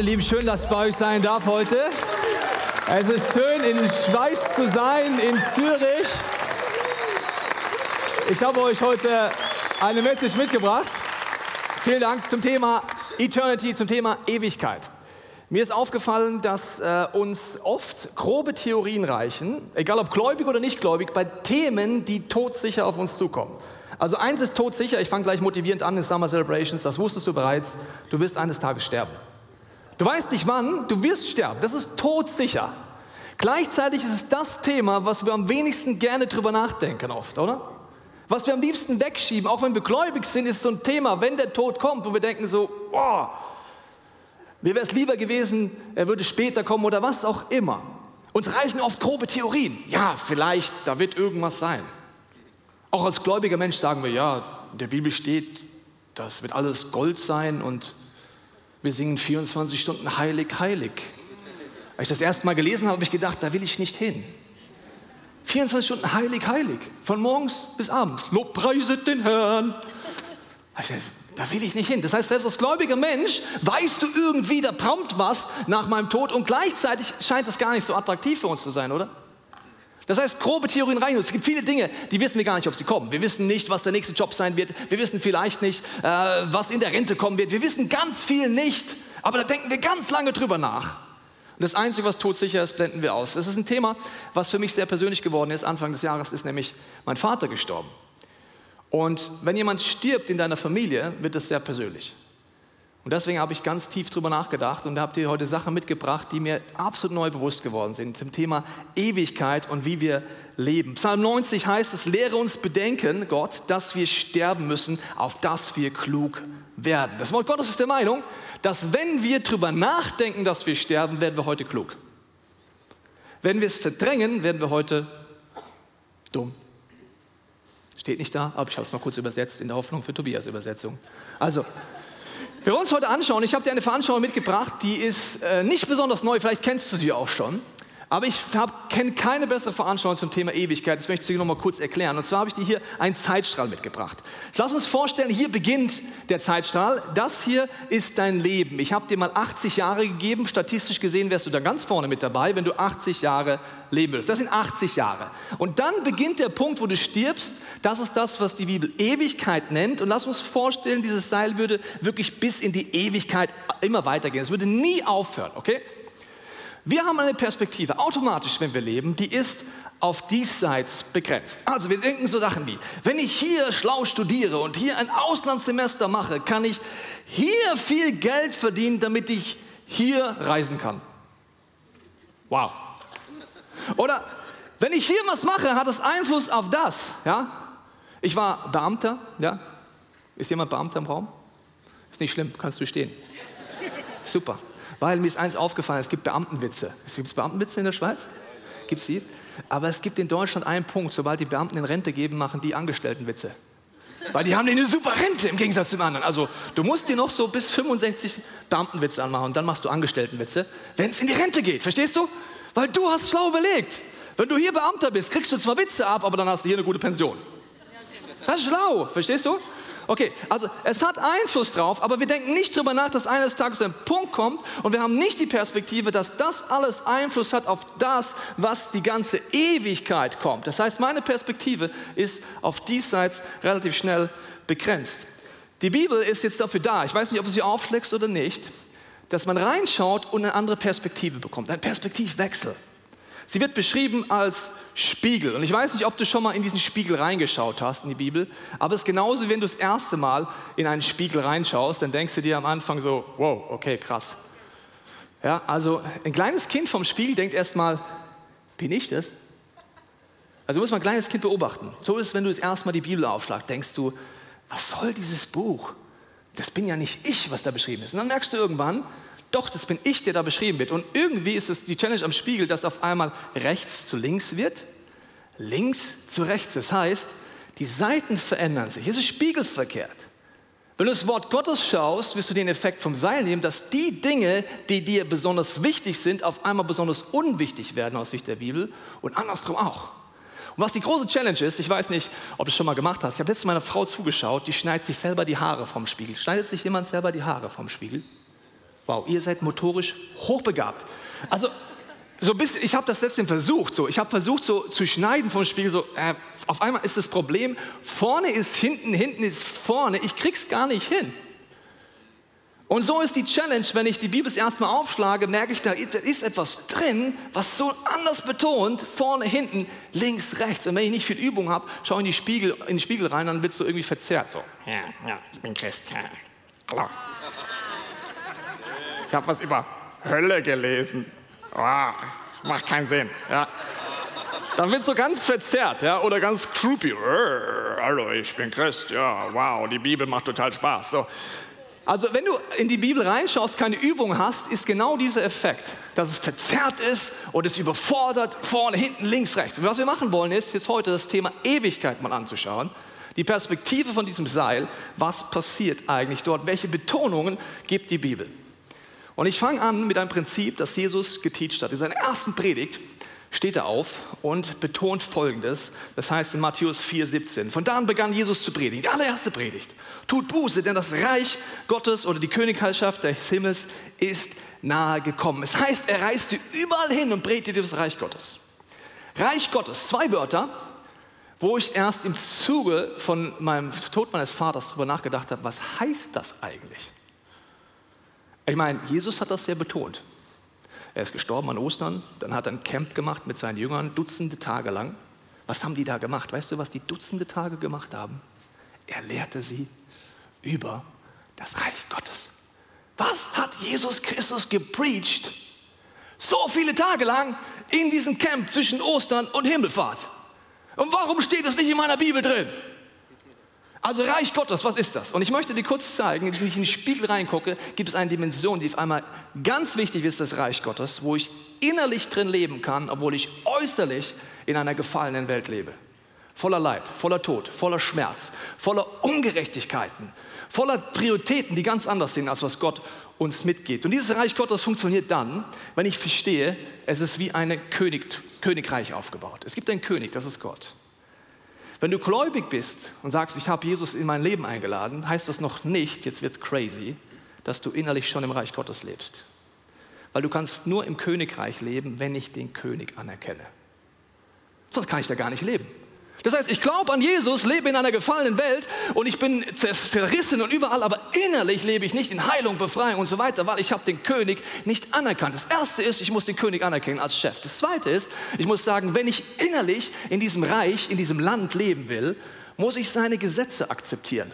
Hallo Lieben, schön, dass ich bei euch sein darf heute. Es ist schön, in Schweiz zu sein, in Zürich. Ich habe euch heute eine Message mitgebracht. Vielen Dank zum Thema Eternity, zum Thema Ewigkeit. Mir ist aufgefallen, dass äh, uns oft grobe Theorien reichen, egal ob gläubig oder nicht gläubig, bei Themen, die todsicher auf uns zukommen. Also eins ist todsicher, ich fange gleich motivierend an in Summer Celebrations, das wusstest du bereits, du wirst eines Tages sterben. Du weißt nicht wann, du wirst sterben. Das ist todsicher. Gleichzeitig ist es das Thema, was wir am wenigsten gerne drüber nachdenken oft, oder? Was wir am liebsten wegschieben, auch wenn wir gläubig sind, ist so ein Thema, wenn der Tod kommt, wo wir denken so, oh, mir wäre es lieber gewesen, er würde später kommen oder was auch immer. Uns reichen oft grobe Theorien. Ja, vielleicht, da wird irgendwas sein. Auch als gläubiger Mensch sagen wir, ja, in der Bibel steht, das wird alles Gold sein und wir singen 24 Stunden heilig, heilig. Als ich das erste Mal gelesen habe, habe ich gedacht, da will ich nicht hin. 24 Stunden heilig, heilig. Von morgens bis abends. Lobpreiset den Herrn. Da will ich nicht hin. Das heißt, selbst als gläubiger Mensch weißt du irgendwie, da prompt was nach meinem Tod und gleichzeitig scheint es gar nicht so attraktiv für uns zu sein, oder? Das heißt, grobe Theorien rein. Es gibt viele Dinge, die wissen wir gar nicht, ob sie kommen. Wir wissen nicht, was der nächste Job sein wird. Wir wissen vielleicht nicht, äh, was in der Rente kommen wird. Wir wissen ganz viel nicht, aber da denken wir ganz lange drüber nach. Und das Einzige, was todsicher ist, blenden wir aus. Das ist ein Thema, was für mich sehr persönlich geworden ist. Anfang des Jahres ist nämlich mein Vater gestorben. Und wenn jemand stirbt in deiner Familie, wird das sehr persönlich. Und deswegen habe ich ganz tief drüber nachgedacht und habe dir heute Sachen mitgebracht, die mir absolut neu bewusst geworden sind zum Thema Ewigkeit und wie wir leben. Psalm 90 heißt es, lehre uns bedenken, Gott, dass wir sterben müssen, auf dass wir klug werden. Das Wort Gottes ist der Meinung, dass wenn wir drüber nachdenken, dass wir sterben, werden wir heute klug. Wenn wir es verdrängen, werden wir heute dumm. Steht nicht da, aber ich habe es mal kurz übersetzt in der Hoffnung für Tobias Übersetzung. Also, wir uns heute anschauen, ich habe dir eine Veranschauung mitgebracht, die ist äh, nicht besonders neu, vielleicht kennst du sie auch schon. Aber ich kenne keine bessere Veranschauung zum Thema Ewigkeit. Das möchte ich dir noch mal kurz erklären. Und zwar habe ich dir hier einen Zeitstrahl mitgebracht. Lass uns vorstellen, hier beginnt der Zeitstrahl. Das hier ist dein Leben. Ich habe dir mal 80 Jahre gegeben. Statistisch gesehen wärst du da ganz vorne mit dabei, wenn du 80 Jahre leben würdest. Das sind 80 Jahre. Und dann beginnt der Punkt, wo du stirbst. Das ist das, was die Bibel Ewigkeit nennt. Und lass uns vorstellen, dieses Seil würde wirklich bis in die Ewigkeit immer weitergehen. Es würde nie aufhören, okay? Wir haben eine Perspektive, automatisch, wenn wir leben, die ist auf diesseits begrenzt. Also wir denken so Sachen wie, wenn ich hier schlau studiere und hier ein Auslandssemester mache, kann ich hier viel Geld verdienen, damit ich hier reisen kann. Wow. Oder wenn ich hier was mache, hat es Einfluss auf das. Ja? Ich war Beamter. Ja? Ist jemand Beamter im Raum? Ist nicht schlimm, kannst du stehen. Super. Weil mir ist eins aufgefallen, es gibt Beamtenwitze. Gibt es Beamtenwitze in der Schweiz? Gibt es die? Aber es gibt in Deutschland einen Punkt, sobald die Beamten in Rente geben, machen die Angestelltenwitze. Weil die haben eine super Rente im Gegensatz zum anderen. Also du musst dir noch so bis 65 Beamtenwitze anmachen und dann machst du Angestelltenwitze, wenn es in die Rente geht. Verstehst du? Weil du hast schlau überlegt. Wenn du hier Beamter bist, kriegst du zwar Witze ab, aber dann hast du hier eine gute Pension. Das ist schlau, verstehst du? Okay, also es hat Einfluss drauf, aber wir denken nicht darüber nach, dass eines Tages ein Punkt kommt und wir haben nicht die Perspektive, dass das alles Einfluss hat auf das, was die ganze Ewigkeit kommt. Das heißt, meine Perspektive ist auf diesseits relativ schnell begrenzt. Die Bibel ist jetzt dafür da, ich weiß nicht, ob du sie aufschlägst oder nicht, dass man reinschaut und eine andere Perspektive bekommt, ein Perspektivwechsel. Sie wird beschrieben als Spiegel. Und ich weiß nicht, ob du schon mal in diesen Spiegel reingeschaut hast, in die Bibel, aber es ist genauso, wenn du das erste Mal in einen Spiegel reinschaust, dann denkst du dir am Anfang so, wow, okay, krass. Ja, also ein kleines Kind vom Spiegel denkt erstmal, bin ich das? Also muss man ein kleines Kind beobachten. So ist es, wenn du das erste Mal die Bibel aufschlagst, denkst du, was soll dieses Buch? Das bin ja nicht ich, was da beschrieben ist. Und dann merkst du irgendwann, doch, das bin ich, der da beschrieben wird. Und irgendwie ist es die Challenge am Spiegel, dass auf einmal rechts zu links wird, links zu rechts. Das heißt, die Seiten verändern sich. Es ist spiegelverkehrt. Wenn du das Wort Gottes schaust, wirst du den Effekt vom Seil nehmen, dass die Dinge, die dir besonders wichtig sind, auf einmal besonders unwichtig werden aus Sicht der Bibel und andersrum auch. Und was die große Challenge ist, ich weiß nicht, ob du es schon mal gemacht hast, ich habe letztens meiner Frau zugeschaut, die schneidet sich selber die Haare vom Spiegel. Schneidet sich jemand selber die Haare vom Spiegel? Wow, ihr seid motorisch hochbegabt. Also so bis, ich habe das letztens versucht, so, ich habe versucht so zu schneiden vom Spiegel, so, äh, auf einmal ist das Problem, vorne ist hinten, hinten ist vorne, ich krieg's gar nicht hin. Und so ist die Challenge, wenn ich die Bibel erstmal aufschlage, merke ich, da ist etwas drin, was so anders betont, vorne, hinten, links, rechts. Und wenn ich nicht viel Übung habe, schaue in, die Spiegel, in den Spiegel rein, dann wird so irgendwie verzerrt. So, ja, ja, ich bin Christ. Ja. Ich habe was über Hölle gelesen. Wow, macht keinen Sinn. Ja. Dann wird so ganz verzerrt ja, oder ganz creepy. Hallo, ich bin Christ. Ja, wow, die Bibel macht total Spaß. So. Also wenn du in die Bibel reinschaust, keine Übung hast, ist genau dieser Effekt, dass es verzerrt ist und es überfordert, vorne, hinten, links, rechts. Und was wir machen wollen, ist jetzt heute das Thema Ewigkeit mal anzuschauen. Die Perspektive von diesem Seil, was passiert eigentlich dort, welche Betonungen gibt die Bibel. Und ich fange an mit einem Prinzip, das Jesus geteacht hat. In seiner ersten Predigt steht er auf und betont Folgendes. Das heißt in Matthäus 4,17. Von da an begann Jesus zu predigen. Die allererste Predigt. Tut Buße, denn das Reich Gottes oder die Königherrschaft des Himmels ist nahe gekommen. Es heißt, er reiste überall hin und predigte das Reich Gottes. Reich Gottes, zwei Wörter, wo ich erst im Zuge von meinem Tod meines Vaters darüber nachgedacht habe, was heißt das eigentlich? Ich meine, Jesus hat das sehr betont. Er ist gestorben an Ostern, dann hat er ein Camp gemacht mit seinen Jüngern, Dutzende Tage lang. Was haben die da gemacht? Weißt du, was die Dutzende Tage gemacht haben? Er lehrte sie über das Reich Gottes. Was hat Jesus Christus gepreacht? So viele Tage lang in diesem Camp zwischen Ostern und Himmelfahrt. Und warum steht es nicht in meiner Bibel drin? Also Reich Gottes, was ist das? Und ich möchte dir kurz zeigen, wenn ich in den Spiegel reingucke, gibt es eine Dimension, die auf einmal ganz wichtig ist, das Reich Gottes, wo ich innerlich drin leben kann, obwohl ich äußerlich in einer gefallenen Welt lebe. Voller Leid, voller Tod, voller Schmerz, voller Ungerechtigkeiten, voller Prioritäten, die ganz anders sind, als was Gott uns mitgibt. Und dieses Reich Gottes funktioniert dann, wenn ich verstehe, es ist wie ein König, Königreich aufgebaut. Es gibt einen König, das ist Gott. Wenn du gläubig bist und sagst, ich habe Jesus in mein Leben eingeladen, heißt das noch nicht, jetzt wird es crazy, dass du innerlich schon im Reich Gottes lebst. Weil du kannst nur im Königreich leben, wenn ich den König anerkenne. Sonst kann ich da gar nicht leben. Das heißt, ich glaube an Jesus, lebe in einer gefallenen Welt und ich bin zerrissen und überall, aber innerlich lebe ich nicht in Heilung, Befreiung und so weiter, weil ich habe den König nicht anerkannt. Das Erste ist, ich muss den König anerkennen als Chef. Das Zweite ist, ich muss sagen, wenn ich innerlich in diesem Reich, in diesem Land leben will, muss ich seine Gesetze akzeptieren.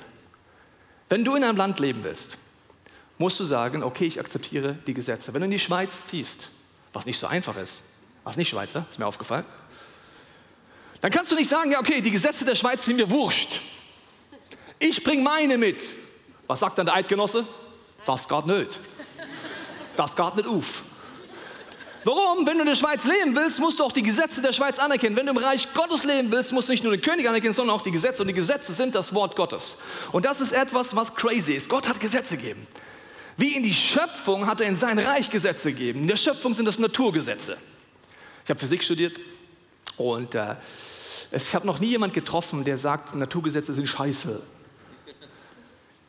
Wenn du in einem Land leben willst, musst du sagen, okay, ich akzeptiere die Gesetze. Wenn du in die Schweiz ziehst, was nicht so einfach ist, was nicht Schweizer, ist mir aufgefallen, dann kannst du nicht sagen, ja, okay, die Gesetze der Schweiz sind mir wurscht. Ich bringe meine mit. Was sagt dann der Eidgenosse? Das geht nicht. Das geht nicht auf. Warum? Wenn du in der Schweiz leben willst, musst du auch die Gesetze der Schweiz anerkennen. Wenn du im Reich Gottes leben willst, musst du nicht nur den König anerkennen, sondern auch die Gesetze. Und die Gesetze sind das Wort Gottes. Und das ist etwas, was crazy ist. Gott hat Gesetze gegeben. Wie in die Schöpfung hat er in sein Reich Gesetze gegeben. In der Schöpfung sind das Naturgesetze. Ich habe Physik studiert und äh, ich habe noch nie jemand getroffen, der sagt, Naturgesetze sind scheiße.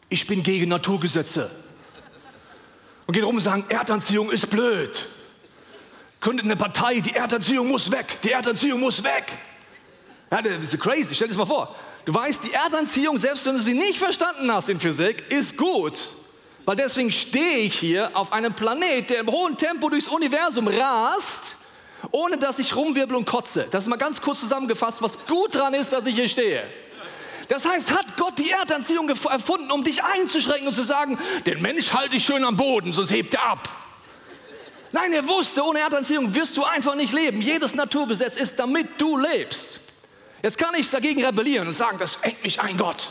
Ich bin gegen Naturgesetze. Und gehen rum und sagen, Erdanziehung ist blöd. Gründet eine Partei, die Erdanziehung muss weg, die Erdanziehung muss weg. Ja, das ist crazy, stell dir das mal vor. Du weißt, die Erdanziehung, selbst wenn du sie nicht verstanden hast in Physik, ist gut. Weil deswegen stehe ich hier auf einem Planet, der im hohen Tempo durchs Universum rast ohne dass ich rumwirbel und kotze. Das ist mal ganz kurz zusammengefasst, was gut dran ist, dass ich hier stehe. Das heißt, hat Gott die Erdanziehung erfunden, um dich einzuschränken und zu sagen, den Mensch halte ich schön am Boden, sonst hebt er ab. Nein, er wusste, ohne Erdanziehung wirst du einfach nicht leben. Jedes Naturgesetz ist, damit du lebst. Jetzt kann ich dagegen rebellieren und sagen, das engt mich ein Gott.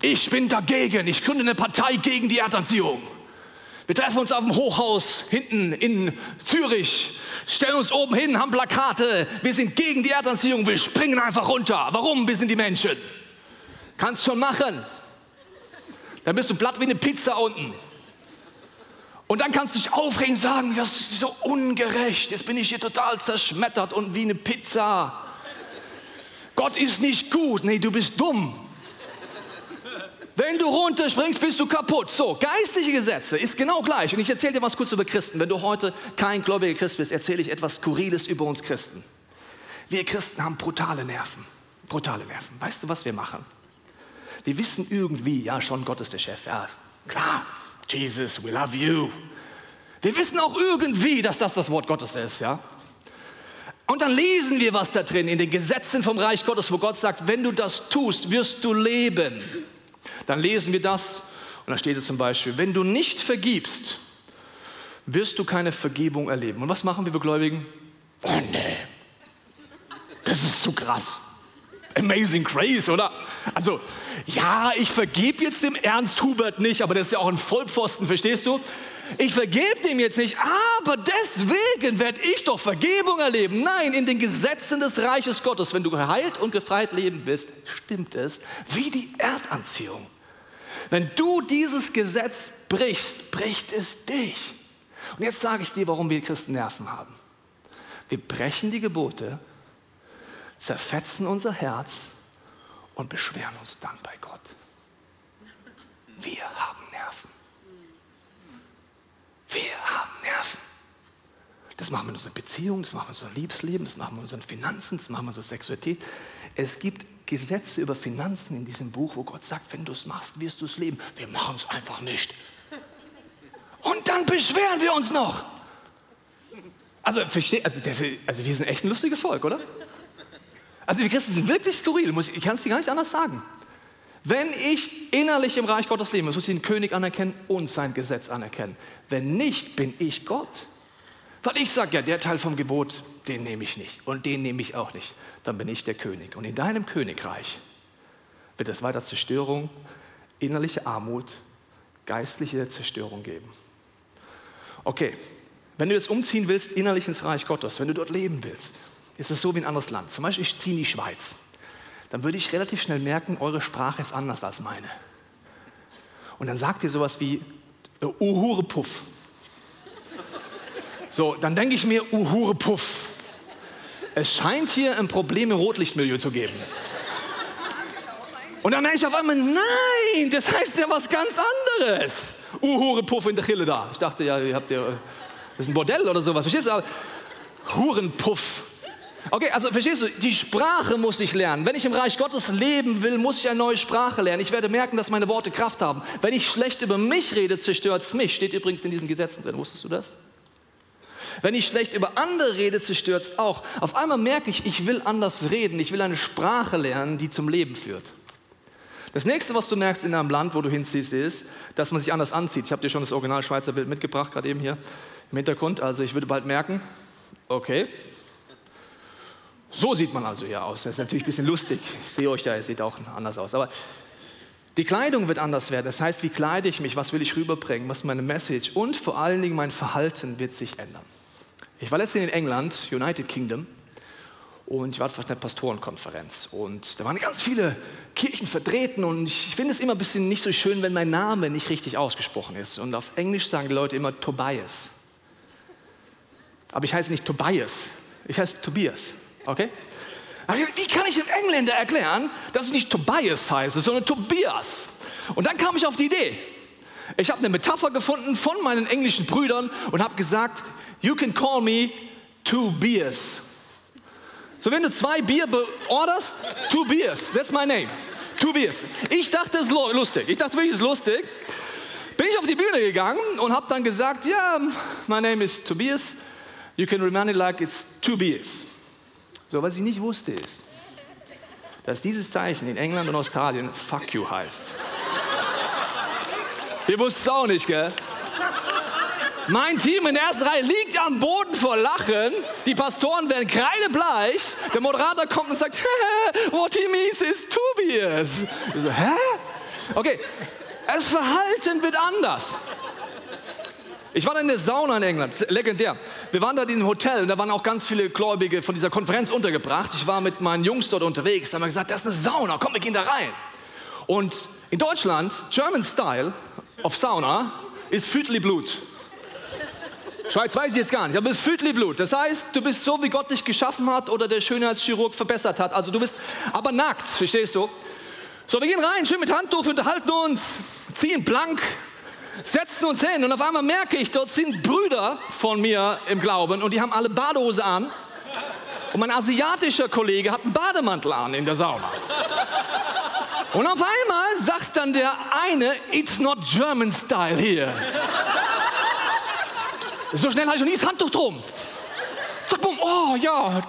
Ich bin dagegen. Ich gründe eine Partei gegen die Erdanziehung. Wir treffen uns auf dem Hochhaus hinten in Zürich, stellen uns oben hin, haben Plakate. Wir sind gegen die Erdanziehung, wir springen einfach runter. Warum? Wir sind die Menschen. Kannst schon machen. Dann bist du platt wie eine Pizza unten. Und dann kannst du dich aufregen und sagen, das ist so ungerecht. Jetzt bin ich hier total zerschmettert und wie eine Pizza. Gott ist nicht gut. Nee, du bist dumm. Wenn du runterspringst, bist du kaputt. So, geistliche Gesetze ist genau gleich. Und ich erzähle dir was kurz über Christen. Wenn du heute kein gläubiger Christ bist, erzähle ich etwas Skurriles über uns Christen. Wir Christen haben brutale Nerven. Brutale Nerven. Weißt du, was wir machen? Wir wissen irgendwie, ja, schon Gott ist der Chef. Ja, klar. Jesus, we love you. Wir wissen auch irgendwie, dass das das Wort Gottes ist, ja. Und dann lesen wir was da drin in den Gesetzen vom Reich Gottes, wo Gott sagt, wenn du das tust, wirst du leben. Dann lesen wir das und da steht es zum Beispiel, wenn du nicht vergibst, wirst du keine Vergebung erleben. Und was machen wir, wir Gläubigen? Oh nee, das ist zu krass. Amazing Grace, oder? Also, ja, ich vergebe jetzt dem Ernst Hubert nicht, aber das ist ja auch ein Vollpfosten, verstehst du? Ich vergebe dem jetzt nicht, aber deswegen werde ich doch Vergebung erleben. Nein, in den Gesetzen des Reiches Gottes, wenn du geheilt und gefreit leben willst, stimmt es wie die Erdanziehung. Wenn du dieses Gesetz brichst, bricht es dich. Und jetzt sage ich dir, warum wir Christen Nerven haben. Wir brechen die Gebote, zerfetzen unser Herz und beschweren uns dann bei Gott. Wir haben. Wir haben Nerven. Das machen wir in unserer Beziehung, das machen wir in unserem Liebesleben, das machen wir in unseren Finanzen, das machen wir in unserer Sexualität. Es gibt Gesetze über Finanzen in diesem Buch, wo Gott sagt, wenn du es machst, wirst du es leben. Wir machen es einfach nicht. Und dann beschweren wir uns noch. Also, also, das, also wir sind echt ein lustiges Volk, oder? Also die Christen sind wirklich skurril, ich kann es dir gar nicht anders sagen. Wenn ich innerlich im Reich Gottes lebe, muss ich den König anerkennen und sein Gesetz anerkennen. Wenn nicht, bin ich Gott. Weil ich sage, ja, der Teil vom Gebot, den nehme ich nicht und den nehme ich auch nicht. Dann bin ich der König. Und in deinem Königreich wird es weiter Zerstörung, innerliche Armut, geistliche Zerstörung geben. Okay, wenn du jetzt umziehen willst innerlich ins Reich Gottes, wenn du dort leben willst, ist es so wie ein anderes Land. Zum Beispiel, ich ziehe in die Schweiz dann würde ich relativ schnell merken, eure Sprache ist anders als meine. Und dann sagt ihr sowas wie, äh, Uhurepuff. So, dann denke ich mir, Uhurepuff. Es scheint hier ein Problem im Rotlichtmilieu zu geben. Und dann merke ich auf einmal, nein, das heißt ja was ganz anderes. Uhurepuff in der Chille da. Ich dachte ja, ihr habt ja, das ist ein Bordell oder sowas, verstehst du? Hurenpuff. Okay, also verstehst du, die Sprache muss ich lernen. Wenn ich im Reich Gottes leben will, muss ich eine neue Sprache lernen. Ich werde merken, dass meine Worte Kraft haben. Wenn ich schlecht über mich rede, zerstört es mich. Steht übrigens in diesen Gesetzen drin. Wusstest du das? Wenn ich schlecht über andere rede, zerstört es auch. Auf einmal merke ich, ich will anders reden. Ich will eine Sprache lernen, die zum Leben führt. Das nächste, was du merkst in einem Land, wo du hinziehst, ist, dass man sich anders anzieht. Ich habe dir schon das Original Schweizer Bild mitgebracht, gerade eben hier im Hintergrund. Also ich würde bald merken, okay, so sieht man also hier aus. Das ist natürlich ein bisschen lustig. Ich sehe euch ja, ihr seht auch anders aus. Aber die Kleidung wird anders werden. Das heißt, wie kleide ich mich? Was will ich rüberbringen? Was ist meine Message? Und vor allen Dingen mein Verhalten wird sich ändern. Ich war letztens in England, United Kingdom, und ich war auf einer Pastorenkonferenz. Und da waren ganz viele Kirchen vertreten. Und ich finde es immer ein bisschen nicht so schön, wenn mein Name nicht richtig ausgesprochen ist. Und auf Englisch sagen die Leute immer Tobias. Aber ich heiße nicht Tobias, ich heiße Tobias. Okay? Wie kann ich dem Engländer erklären, dass ich nicht Tobias heiße, sondern Tobias? Und dann kam ich auf die Idee. Ich habe eine Metapher gefunden von meinen englischen Brüdern und habe gesagt, you can call me two beers. So, wenn du zwei Bier beorderst, beers, that's my name. Two beers. Ich dachte, es ist lustig. Ich dachte wirklich, es ist lustig. Bin ich auf die Bühne gegangen und habe dann gesagt, ja, yeah, my name is Tobias. You can remind it like it's two beers. So, was ich nicht wusste ist, dass dieses Zeichen in England und Australien Fuck you heißt. Ihr wusstet es auch nicht, gell? Mein Team in der ersten Reihe liegt am Boden vor Lachen. Die Pastoren werden kreidebleich. Der Moderator kommt und sagt, what he means is Tobias. Ich so, hä? Okay, das Verhalten wird anders. Ich war in der Sauna in England, legendär. Wir waren da in einem Hotel und da waren auch ganz viele Gläubige von dieser Konferenz untergebracht. Ich war mit meinen Jungs dort unterwegs, da haben wir gesagt, das ist eine Sauna, komm, wir gehen da rein. Und in Deutschland, German Style of Sauna ist Blut. Schweiz weiß ich jetzt gar nicht, aber es ist Blut. Das heißt, du bist so, wie Gott dich geschaffen hat oder der Schönheitschirurg verbessert hat. Also du bist aber nackt, verstehst du? So, wir gehen rein, schön mit Handtuch, unterhalten uns, ziehen blank, setzen uns hin und auf einmal merke ich, dort sind Brüder von mir im Glauben und die haben alle Badehose an. Und mein asiatischer Kollege hat einen Bademantel an in der Sauna. Und auf einmal sagt dann der eine, it's not German style here. So schnell habe ich noch nie das Handtuch drum. Zack, bumm, oh ja,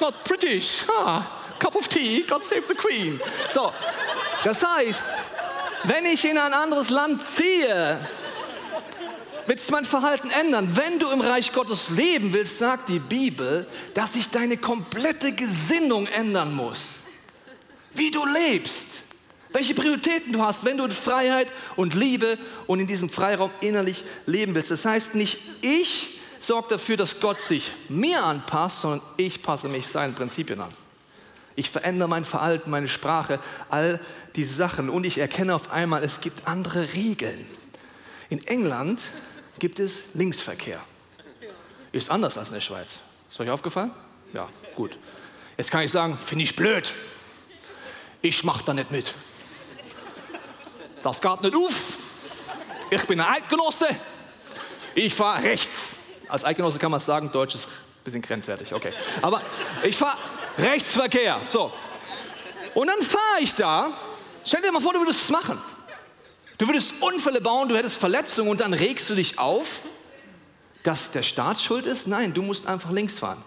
not British. Ah, cup of tea, God save the Queen. So, das heißt, wenn ich in ein anderes Land ziehe, wird sich mein Verhalten ändern. Wenn du im Reich Gottes leben willst, sagt die Bibel, dass sich deine komplette Gesinnung ändern muss. Wie du lebst, welche Prioritäten du hast, wenn du in Freiheit und Liebe und in diesem Freiraum innerlich leben willst. Das heißt nicht, ich sorge dafür, dass Gott sich mir anpasst, sondern ich passe mich seinen Prinzipien an. Ich verändere mein Verhalten, meine Sprache, all diese Sachen und ich erkenne auf einmal, es gibt andere Regeln. In England gibt es Linksverkehr. Ist anders als in der Schweiz. Ist euch aufgefallen? Ja, gut. Jetzt kann ich sagen, finde ich blöd. Ich mache da nicht mit. Das geht nicht auf. Ich bin ein Eidgenosse. Ich fahre rechts. Als Eidgenosse kann man sagen, Deutsch ist ein bisschen grenzwertig, okay. Aber ich fahre Rechtsverkehr. So. Und dann fahre ich da. Stell dir mal vor, du würdest es machen. Du würdest Unfälle bauen, du hättest Verletzungen und dann regst du dich auf, dass der Staat schuld ist? Nein, du musst einfach links fahren.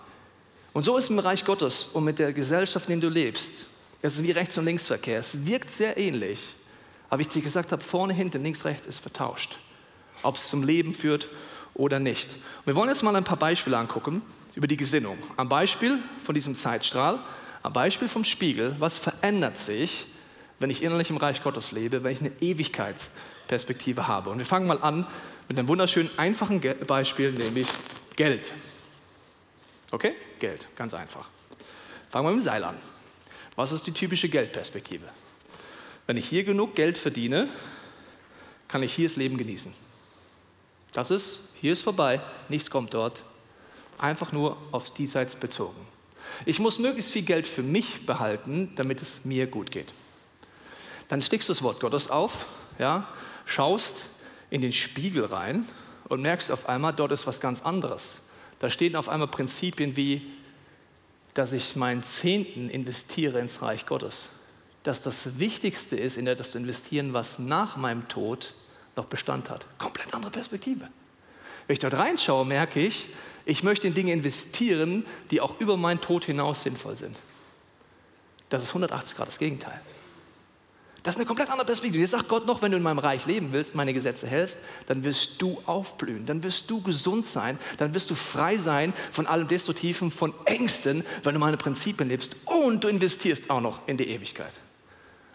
Und so ist es im Reich Gottes und mit der Gesellschaft, in der du lebst. Es ist wie Rechts- und Linksverkehr. Es wirkt sehr ähnlich. Aber ich dir gesagt habe, vorne, hinten, links, rechts ist vertauscht. Ob es zum Leben führt oder nicht. Und wir wollen jetzt mal ein paar Beispiele angucken über die Gesinnung. Am Beispiel von diesem Zeitstrahl, am Beispiel vom Spiegel, was verändert sich, wenn ich innerlich im Reich Gottes lebe, wenn ich eine Ewigkeitsperspektive habe. Und wir fangen mal an mit einem wunderschönen, einfachen Beispiel, nämlich Geld. Okay? Geld, ganz einfach. Fangen wir mit dem Seil an. Was ist die typische Geldperspektive? Wenn ich hier genug Geld verdiene, kann ich hier das Leben genießen. Das ist, hier ist vorbei, nichts kommt dort, einfach nur aufs Diesseits bezogen. Ich muss möglichst viel Geld für mich behalten, damit es mir gut geht. Dann stickst du das Wort Gottes auf, ja, schaust in den Spiegel rein und merkst auf einmal, dort ist was ganz anderes. Da stehen auf einmal Prinzipien wie, dass ich meinen Zehnten investiere ins Reich Gottes. Dass das Wichtigste ist, in etwas zu investieren, was nach meinem Tod noch Bestand hat. Komplett andere Perspektive. Wenn ich dort reinschaue, merke ich, ich möchte in Dinge investieren, die auch über meinen Tod hinaus sinnvoll sind. Das ist 180 Grad das Gegenteil. Das ist eine komplett andere Perspektive. Jetzt sagt Gott noch, wenn du in meinem Reich leben willst, meine Gesetze hältst, dann wirst du aufblühen, dann wirst du gesund sein, dann wirst du frei sein von allem Destruktiven, von Ängsten, weil du meine Prinzipien lebst und du investierst auch noch in die Ewigkeit.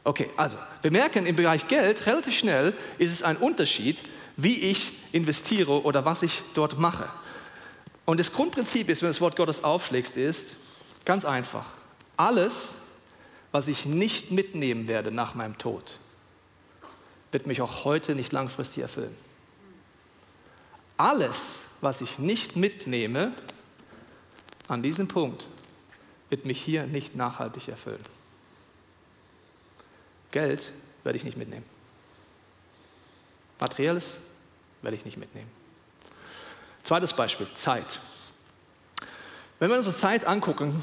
Okay, also wir merken im Bereich Geld relativ schnell ist es ein Unterschied, wie ich investiere oder was ich dort mache. Und das Grundprinzip ist, wenn du das Wort Gottes aufschlägst, ist ganz einfach. Alles, was ich nicht mitnehmen werde nach meinem Tod, wird mich auch heute nicht langfristig erfüllen. Alles, was ich nicht mitnehme an diesem Punkt, wird mich hier nicht nachhaltig erfüllen. Geld werde ich nicht mitnehmen. Materielles werde ich nicht mitnehmen. Zweites Beispiel, Zeit. Wenn wir unsere Zeit angucken,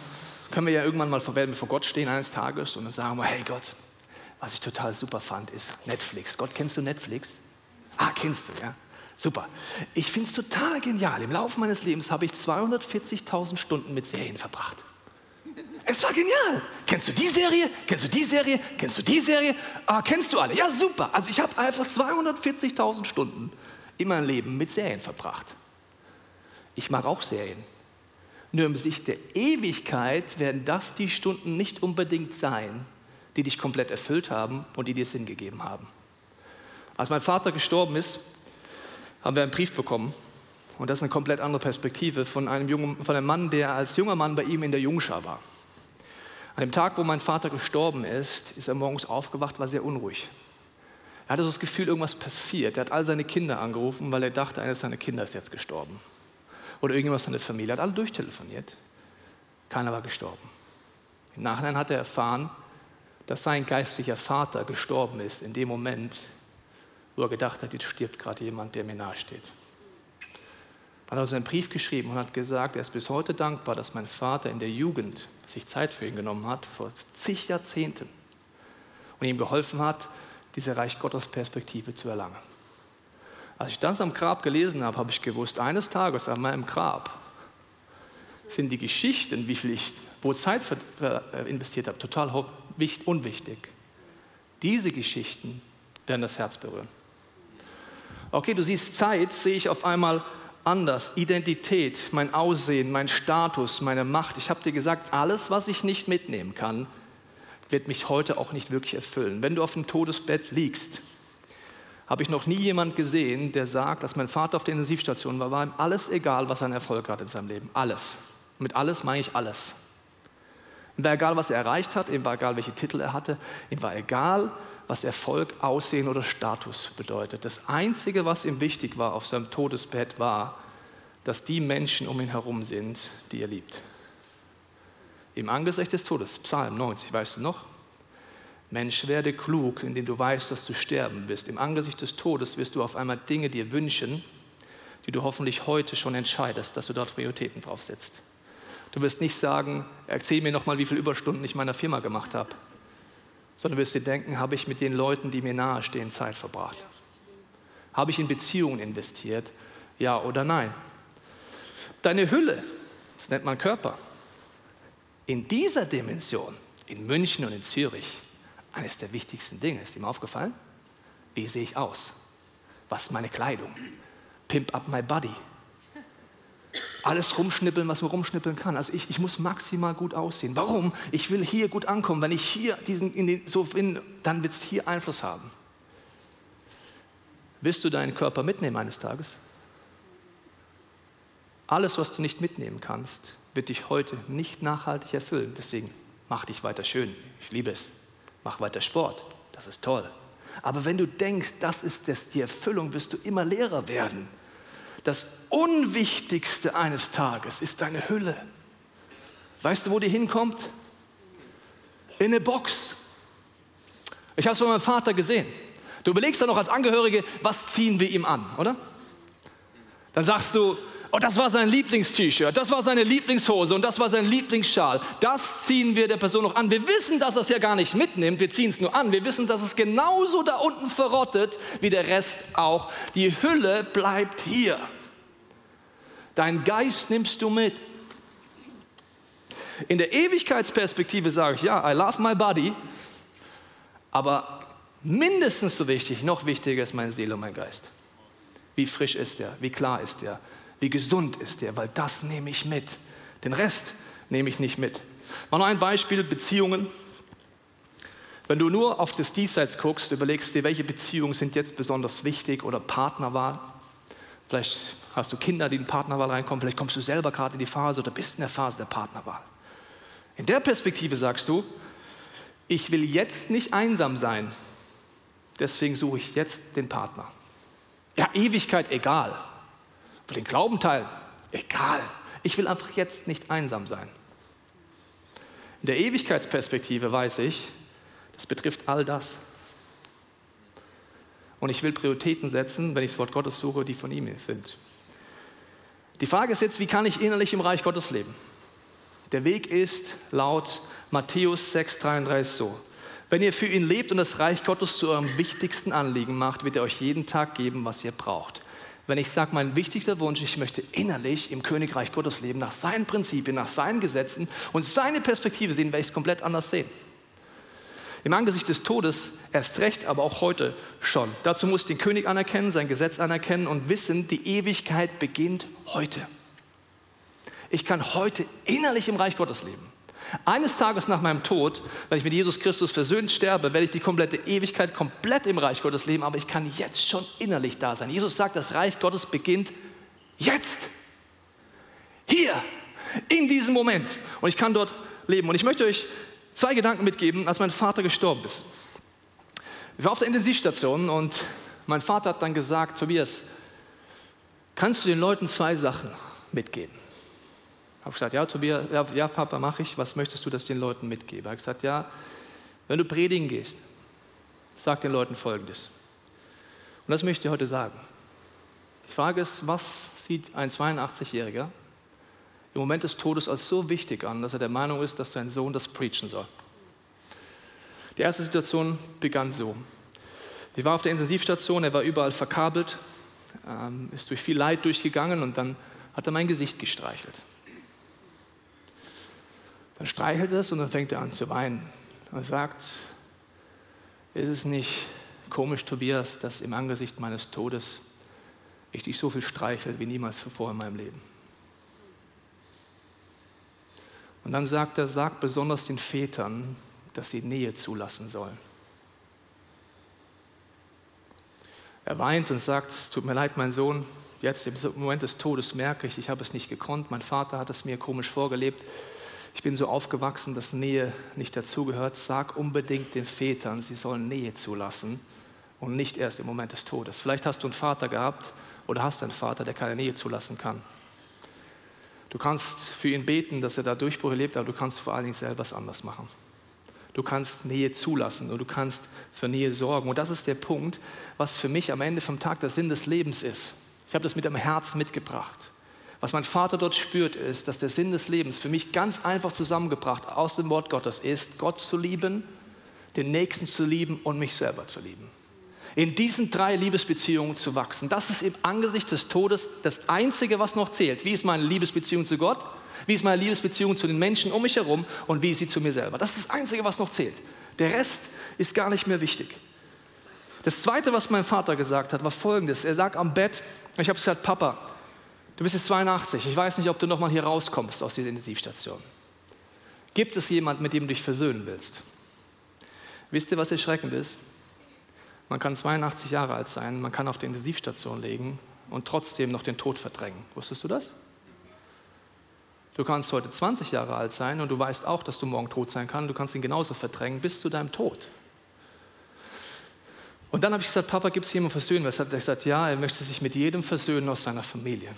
können wir ja irgendwann mal werden vor Gott stehen eines Tages und dann sagen wir, hey Gott, was ich total super fand, ist Netflix. Gott, kennst du Netflix? Ah, kennst du, ja. Super. Ich finde es total genial. Im Laufe meines Lebens habe ich 240.000 Stunden mit Serien verbracht. Es war genial. Kennst du die Serie? Kennst du die Serie? Kennst du die Serie? Ah, kennst du alle? Ja, super. Also ich habe einfach 240.000 Stunden in meinem Leben mit Serien verbracht. Ich mag auch Serien. Nur im Sicht der Ewigkeit werden das die Stunden nicht unbedingt sein, die dich komplett erfüllt haben und die dir Sinn gegeben haben. Als mein Vater gestorben ist, haben wir einen Brief bekommen. Und das ist eine komplett andere Perspektive von einem, jungen, von einem Mann, der als junger Mann bei ihm in der Jungschar war. An dem Tag, wo mein Vater gestorben ist, ist er morgens aufgewacht, war sehr unruhig. Er hatte so das Gefühl, irgendwas passiert. Er hat all seine Kinder angerufen, weil er dachte, eines seiner Kinder ist jetzt gestorben oder irgendjemand seiner Familie, hat alle durchtelefoniert. Keiner war gestorben. Im Nachhinein hat er erfahren, dass sein geistlicher Vater gestorben ist in dem Moment, wo er gedacht hat, jetzt stirbt gerade jemand, der mir nahesteht. Dann hat er seinen Brief geschrieben und hat gesagt, er ist bis heute dankbar, dass mein Vater in der Jugend sich Zeit für ihn genommen hat, vor zig Jahrzehnten, und ihm geholfen hat, diese Reich Gottes Perspektive zu erlangen. Als ich das am Grab gelesen habe, habe ich gewusst, eines Tages an meinem Grab sind die Geschichten, wie viel ich wo Zeit äh, investiert habe, total unwichtig. Diese Geschichten werden das Herz berühren. Okay, du siehst, Zeit sehe ich auf einmal anders. Identität, mein Aussehen, mein Status, meine Macht. Ich habe dir gesagt, alles, was ich nicht mitnehmen kann, wird mich heute auch nicht wirklich erfüllen. Wenn du auf dem Todesbett liegst, habe ich noch nie jemand gesehen, der sagt, dass mein Vater auf der Intensivstation war, war ihm alles egal, was er an Erfolg hat in seinem Leben. Alles. mit alles meine ich alles. Ihm war egal, was er erreicht hat, ihm war egal, welche Titel er hatte, ihm war egal, was Erfolg, Aussehen oder Status bedeutet. Das Einzige, was ihm wichtig war auf seinem Todesbett, war, dass die Menschen um ihn herum sind, die er liebt. Im Angesicht des Todes, Psalm 90, weißt du noch? Mensch, werde klug, indem du weißt, dass du sterben wirst. Im Angesicht des Todes wirst du auf einmal Dinge dir wünschen, die du hoffentlich heute schon entscheidest, dass du dort Prioritäten drauf setzt. Du wirst nicht sagen, erzähl mir nochmal, wie viele Überstunden ich meiner Firma gemacht habe, sondern wirst dir denken, habe ich mit den Leuten, die mir nahestehen, Zeit verbracht? Habe ich in Beziehungen investiert? Ja oder nein? Deine Hülle, das nennt man Körper, in dieser Dimension, in München und in Zürich, eines der wichtigsten Dinge. Ist ihm aufgefallen? Wie sehe ich aus? Was ist meine Kleidung? Pimp up my body. Alles rumschnippeln, was man rumschnippeln kann. Also ich, ich muss maximal gut aussehen. Warum? Ich will hier gut ankommen. Wenn ich hier diesen, in den, so bin, dann wird es hier Einfluss haben. Willst du deinen Körper mitnehmen eines Tages? Alles, was du nicht mitnehmen kannst, wird dich heute nicht nachhaltig erfüllen. Deswegen mach dich weiter schön. Ich liebe es. Mach weiter Sport. Das ist toll. Aber wenn du denkst, das ist das, die Erfüllung, wirst du immer leerer werden. Das Unwichtigste eines Tages ist deine Hülle. Weißt du, wo die hinkommt? In eine Box. Ich habe es von meinem Vater gesehen. Du überlegst dann noch als Angehörige, was ziehen wir ihm an, oder? Dann sagst du, oh, das war sein Lieblingst-T-Shirt, das war seine Lieblingshose und das war sein Lieblingsschal. Das ziehen wir der Person noch an. Wir wissen, dass er es ja gar nicht mitnimmt, wir ziehen es nur an. Wir wissen, dass es genauso da unten verrottet wie der Rest auch. Die Hülle bleibt hier. Dein Geist nimmst du mit. In der Ewigkeitsperspektive sage ich, ja, I love my body, aber mindestens so wichtig, noch wichtiger ist meine Seele und mein Geist. Wie frisch ist er? Wie klar ist er? Wie gesund ist er? Weil das nehme ich mit. Den Rest nehme ich nicht mit. Mal noch ein Beispiel, Beziehungen. Wenn du nur auf das Diesseits guckst, überlegst dir, welche Beziehungen sind jetzt besonders wichtig oder Partnerwahl. Vielleicht hast du Kinder, die in Partnerwahl reinkommen, vielleicht kommst du selber gerade in die Phase oder bist in der Phase der Partnerwahl. In der Perspektive sagst du, ich will jetzt nicht einsam sein, deswegen suche ich jetzt den Partner. Ja, Ewigkeit egal. Für den Glauben teilen, egal. Ich will einfach jetzt nicht einsam sein. In der Ewigkeitsperspektive weiß ich, das betrifft all das. Und ich will Prioritäten setzen, wenn ich das Wort Gottes suche, die von ihm sind. Die Frage ist jetzt, wie kann ich innerlich im Reich Gottes leben? Der Weg ist laut Matthäus 6,33 so. Wenn ihr für ihn lebt und das Reich Gottes zu eurem wichtigsten Anliegen macht, wird er euch jeden Tag geben, was ihr braucht. Wenn ich sage, mein wichtigster Wunsch, ich möchte innerlich im Königreich Gottes leben, nach seinen Prinzipien, nach seinen Gesetzen und seine Perspektive sehen, werde ich es komplett anders sehen. Im Angesicht des Todes erst recht, aber auch heute schon. Dazu muss ich den König anerkennen, sein Gesetz anerkennen und wissen, die Ewigkeit beginnt heute. Ich kann heute innerlich im Reich Gottes leben. Eines Tages nach meinem Tod, wenn ich mit Jesus Christus versöhnt sterbe, werde ich die komplette Ewigkeit komplett im Reich Gottes leben, aber ich kann jetzt schon innerlich da sein. Jesus sagt, das Reich Gottes beginnt jetzt. Hier, in diesem Moment. Und ich kann dort leben. Und ich möchte euch zwei Gedanken mitgeben, als mein Vater gestorben ist. Ich war auf der Intensivstation und mein Vater hat dann gesagt, Tobias, kannst du den Leuten zwei Sachen mitgeben? Ich habe gesagt, ja, Tobias, ja, ja Papa, mache ich. Was möchtest du, dass ich den Leuten mitgebe? Hat gesagt, ja, Wenn du predigen gehst, sag den Leuten Folgendes. Und das möchte ich heute sagen. Die Frage ist, was sieht ein 82-Jähriger im Moment des Todes als so wichtig an, dass er der Meinung ist, dass sein Sohn das preachen soll? Die erste Situation begann so. Ich war auf der Intensivstation, er war überall verkabelt, ähm, ist durch viel Leid durchgegangen und dann hat er mein Gesicht gestreichelt. Dann streichelt er es und dann fängt er an zu weinen. Er sagt, ist es nicht komisch, Tobias, dass im Angesicht meines Todes ich dich so viel streichel wie niemals zuvor in meinem Leben. Und dann sagt er, sag besonders den Vätern, dass sie Nähe zulassen sollen. Er weint und sagt, es tut mir leid, mein Sohn, jetzt im Moment des Todes merke ich, ich habe es nicht gekonnt, mein Vater hat es mir komisch vorgelebt, ich bin so aufgewachsen, dass Nähe nicht dazugehört. Sag unbedingt den Vätern, sie sollen Nähe zulassen und nicht erst im Moment des Todes. Vielleicht hast du einen Vater gehabt oder hast einen Vater, der keine Nähe zulassen kann. Du kannst für ihn beten, dass er da Durchbrüche lebt, aber du kannst vor allen Dingen selber was anders machen. Du kannst Nähe zulassen und du kannst für Nähe sorgen. Und das ist der Punkt, was für mich am Ende vom Tag der Sinn des Lebens ist. Ich habe das mit dem Herz mitgebracht. Was mein Vater dort spürt, ist, dass der Sinn des Lebens für mich ganz einfach zusammengebracht aus dem Wort Gottes ist, Gott zu lieben, den Nächsten zu lieben und mich selber zu lieben in diesen drei Liebesbeziehungen zu wachsen. Das ist im Angesicht des Todes das Einzige, was noch zählt. Wie ist meine Liebesbeziehung zu Gott? Wie ist meine Liebesbeziehung zu den Menschen um mich herum? Und wie ist sie zu mir selber? Das ist das Einzige, was noch zählt. Der Rest ist gar nicht mehr wichtig. Das Zweite, was mein Vater gesagt hat, war Folgendes. Er lag am Bett ich habe gesagt, Papa, du bist jetzt 82, ich weiß nicht, ob du nochmal hier rauskommst aus dieser Intensivstation. Gibt es jemanden, mit dem du dich versöhnen willst? Wisst ihr, was erschreckend ist? Man kann 82 Jahre alt sein, man kann auf der Intensivstation legen und trotzdem noch den Tod verdrängen. Wusstest du das? Du kannst heute 20 Jahre alt sein und du weißt auch, dass du morgen tot sein kannst. Du kannst ihn genauso verdrängen bis zu deinem Tod. Und dann habe ich gesagt, Papa, gibt es jemanden versöhnen? Er hat gesagt, ja, er möchte sich mit jedem versöhnen aus seiner Familie.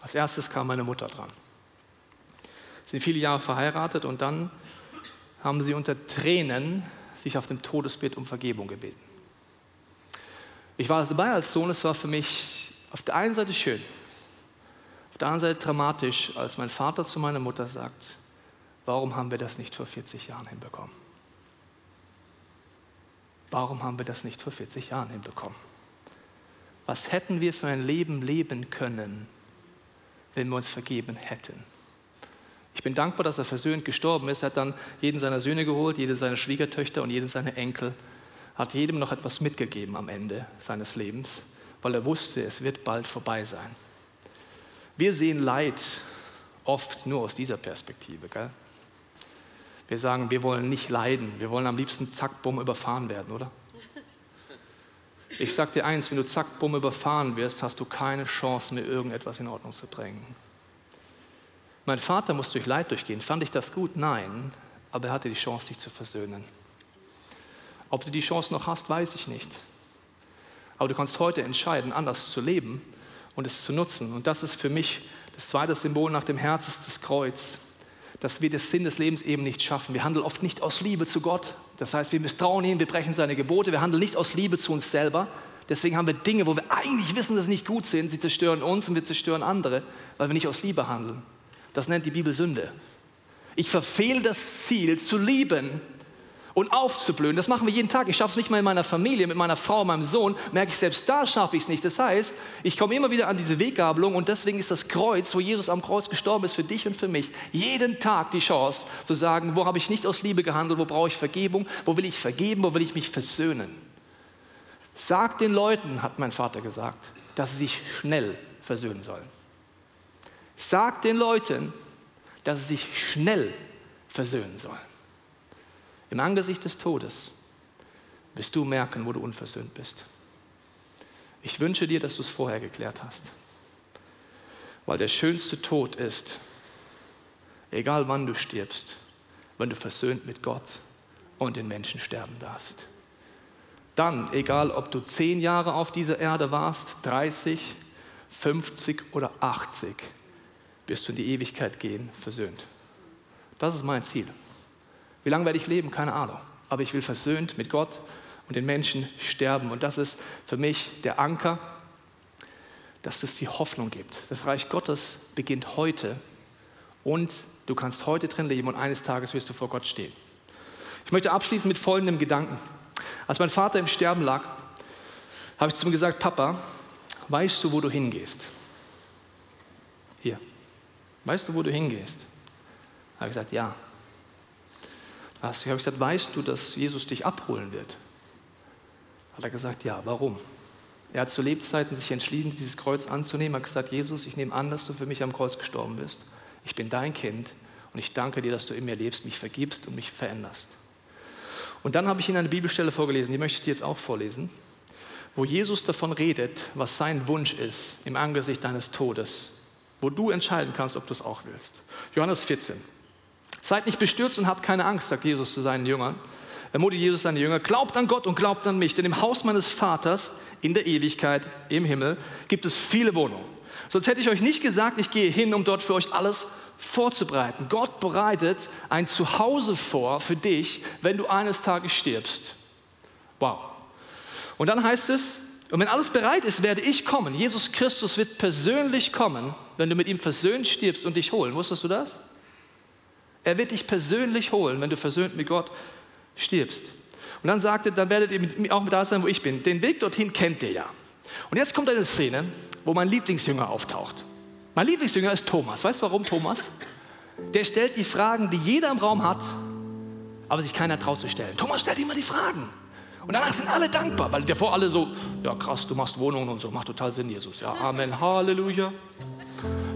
Als erstes kam meine Mutter dran. Sie sind viele Jahre verheiratet und dann haben sie unter Tränen sich auf dem Todesbett um Vergebung gebeten. Ich war dabei als Sohn, es war für mich auf der einen Seite schön, auf der anderen Seite dramatisch, als mein Vater zu meiner Mutter sagt, warum haben wir das nicht vor 40 Jahren hinbekommen? Warum haben wir das nicht vor 40 Jahren hinbekommen? Was hätten wir für ein Leben leben können, wenn wir uns vergeben hätten? Ich bin dankbar, dass er versöhnt gestorben ist. Er hat dann jeden seiner Söhne geholt, jede seiner Schwiegertöchter und jeden seiner Enkel hat jedem noch etwas mitgegeben am Ende seines Lebens, weil er wusste, es wird bald vorbei sein. Wir sehen Leid oft nur aus dieser Perspektive. Gell? Wir sagen, wir wollen nicht leiden, wir wollen am liebsten zack, bumm überfahren werden, oder? Ich sage dir eins, wenn du zack, bumm überfahren wirst, hast du keine Chance mehr, irgendetwas in Ordnung zu bringen. Mein Vater muss durch Leid durchgehen. Fand ich das gut? Nein, aber er hatte die Chance, sich zu versöhnen. Ob du die Chance noch hast, weiß ich nicht. Aber du kannst heute entscheiden, anders zu leben und es zu nutzen. Und das ist für mich das zweite Symbol nach dem Herz, ist das Kreuz. Dass wir das Sinn des Lebens eben nicht schaffen. Wir handeln oft nicht aus Liebe zu Gott. Das heißt, wir misstrauen ihm, wir brechen seine Gebote. Wir handeln nicht aus Liebe zu uns selber. Deswegen haben wir Dinge, wo wir eigentlich wissen, dass sie nicht gut sind. Sie zerstören uns und wir zerstören andere, weil wir nicht aus Liebe handeln. Das nennt die Bibel Sünde. Ich verfehle das Ziel zu lieben und aufzublühen. Das machen wir jeden Tag. Ich schaffe es nicht mal in meiner Familie, mit meiner Frau, meinem Sohn, merke ich, selbst da schaffe ich es nicht. Das heißt, ich komme immer wieder an diese Weggabelung und deswegen ist das Kreuz, wo Jesus am Kreuz gestorben ist, für dich und für mich, jeden Tag die Chance zu sagen, wo habe ich nicht aus Liebe gehandelt, wo brauche ich Vergebung, wo will ich vergeben, wo will ich mich versöhnen. Sag den Leuten, hat mein Vater gesagt, dass sie sich schnell versöhnen sollen. Sag den Leuten, dass sie sich schnell versöhnen sollen. Im Angesicht des Todes wirst du merken, wo du unversöhnt bist. Ich wünsche dir, dass du es vorher geklärt hast. Weil der schönste Tod ist, egal wann du stirbst, wenn du versöhnt mit Gott und den Menschen sterben darfst. Dann, egal ob du zehn Jahre auf dieser Erde warst, 30, 50 oder 80, wirst du in die Ewigkeit gehen, versöhnt. Das ist mein Ziel. Wie lange werde ich leben? Keine Ahnung. aber ich will versöhnt mit Gott und den Menschen sterben. Und das ist für mich der Anker, dass es die Hoffnung gibt. Das Reich Gottes beginnt heute und du kannst heute drin leben und eines Tages wirst du vor Gott stehen. Ich möchte abschließen mit folgendem Gedanken. Als mein Vater im Sterben lag, habe ich zu ihm gesagt, Papa, weißt du, wo du hingehst? Hier. Weißt du, wo du hingehst? Habe ich gesagt, ja. Was? Ich habe gesagt, weißt du, dass Jesus dich abholen wird? Hat er gesagt, ja. Warum? Er hat zu Lebzeiten sich entschieden, dieses Kreuz anzunehmen. Er hat gesagt, Jesus, ich nehme an, dass du für mich am Kreuz gestorben bist. Ich bin dein Kind und ich danke dir, dass du in mir lebst, mich vergibst und mich veränderst. Und dann habe ich Ihnen eine Bibelstelle vorgelesen, die möchte ich dir jetzt auch vorlesen, wo Jesus davon redet, was sein Wunsch ist im Angesicht deines Todes, wo du entscheiden kannst, ob du es auch willst. Johannes 14. Seid nicht bestürzt und habt keine Angst, sagt Jesus zu seinen Jüngern. Ermutigt Jesus seine Jünger, glaubt an Gott und glaubt an mich, denn im Haus meines Vaters in der Ewigkeit, im Himmel, gibt es viele Wohnungen. Sonst hätte ich euch nicht gesagt, ich gehe hin, um dort für euch alles vorzubereiten. Gott bereitet ein Zuhause vor für dich, wenn du eines Tages stirbst. Wow. Und dann heißt es, und wenn alles bereit ist, werde ich kommen. Jesus Christus wird persönlich kommen, wenn du mit ihm versöhnt stirbst und dich holen. Wusstest du das? Er wird dich persönlich holen, wenn du versöhnt mit Gott stirbst. Und dann sagte, dann werdet ihr auch mit da sein, wo ich bin. Den Weg dorthin kennt ihr ja. Und jetzt kommt eine Szene, wo mein Lieblingsjünger auftaucht. Mein Lieblingsjünger ist Thomas. Weißt du warum Thomas? Der stellt die Fragen, die jeder im Raum hat, aber sich keiner traut zu stellen. Thomas stellt immer die Fragen. Und danach sind alle dankbar, weil davor alle so, ja krass, du machst Wohnungen und so, macht total Sinn, Jesus. Ja, Amen, Halleluja.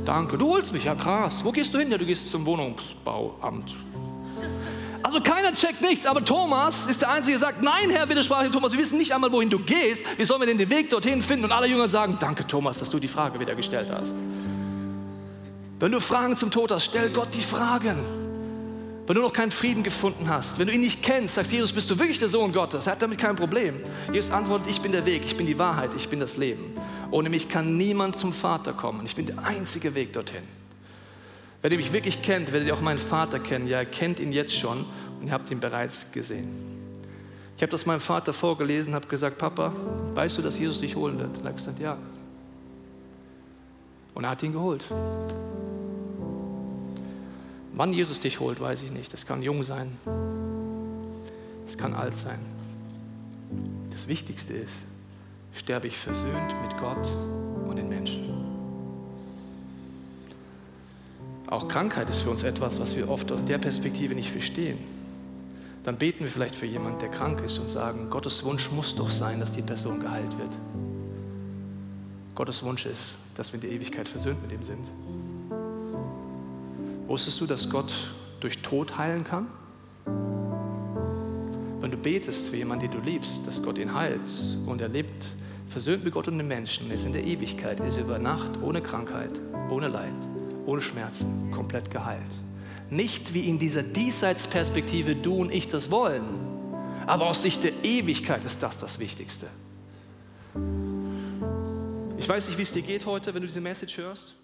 Danke, du holst mich, ja krass. Wo gehst du hin? Ja, du gehst zum Wohnungsbauamt. Also keiner checkt nichts, aber Thomas ist der Einzige, der sagt, nein, Herr, widersprach Thomas, wir wissen nicht einmal, wohin du gehst. Wie sollen wir denn den Weg dorthin finden? Und alle Jünger sagen, danke Thomas, dass du die Frage wieder gestellt hast. Wenn du Fragen zum Tod hast, stell Gott die Fragen. Wenn du noch keinen Frieden gefunden hast, wenn du ihn nicht kennst, sagst Jesus, bist du wirklich der Sohn Gottes? Er hat damit kein Problem. Jesus antwortet, ich bin der Weg, ich bin die Wahrheit, ich bin das Leben. Ohne mich kann niemand zum Vater kommen. Ich bin der einzige Weg dorthin. Wenn ihr mich wirklich kennt, werdet ihr auch meinen Vater kennen. Ja, ihr kennt ihn jetzt schon und ihr habt ihn bereits gesehen. Ich habe das meinem Vater vorgelesen, habe gesagt, Papa, weißt du, dass Jesus dich holen wird? Und er hat gesagt, ja. Und er hat ihn geholt. Wann Jesus dich holt, weiß ich nicht. Das kann jung sein. Das kann alt sein. Das Wichtigste ist, sterbe ich versöhnt mit Gott und den Menschen. Auch Krankheit ist für uns etwas, was wir oft aus der Perspektive nicht verstehen. Dann beten wir vielleicht für jemanden, der krank ist und sagen, Gottes Wunsch muss doch sein, dass die Person geheilt wird. Gottes Wunsch ist, dass wir in der Ewigkeit versöhnt mit ihm sind. Wusstest du, dass Gott durch Tod heilen kann? Betest für jemanden, den du liebst, dass Gott ihn heilt und er lebt versöhnt mit Gott und den Menschen, ist in der Ewigkeit, ist über Nacht ohne Krankheit, ohne Leid, ohne Schmerzen komplett geheilt. Nicht wie in dieser Diesseitsperspektive du und ich das wollen, aber aus Sicht der Ewigkeit ist das das Wichtigste. Ich weiß nicht, wie es dir geht heute, wenn du diese Message hörst.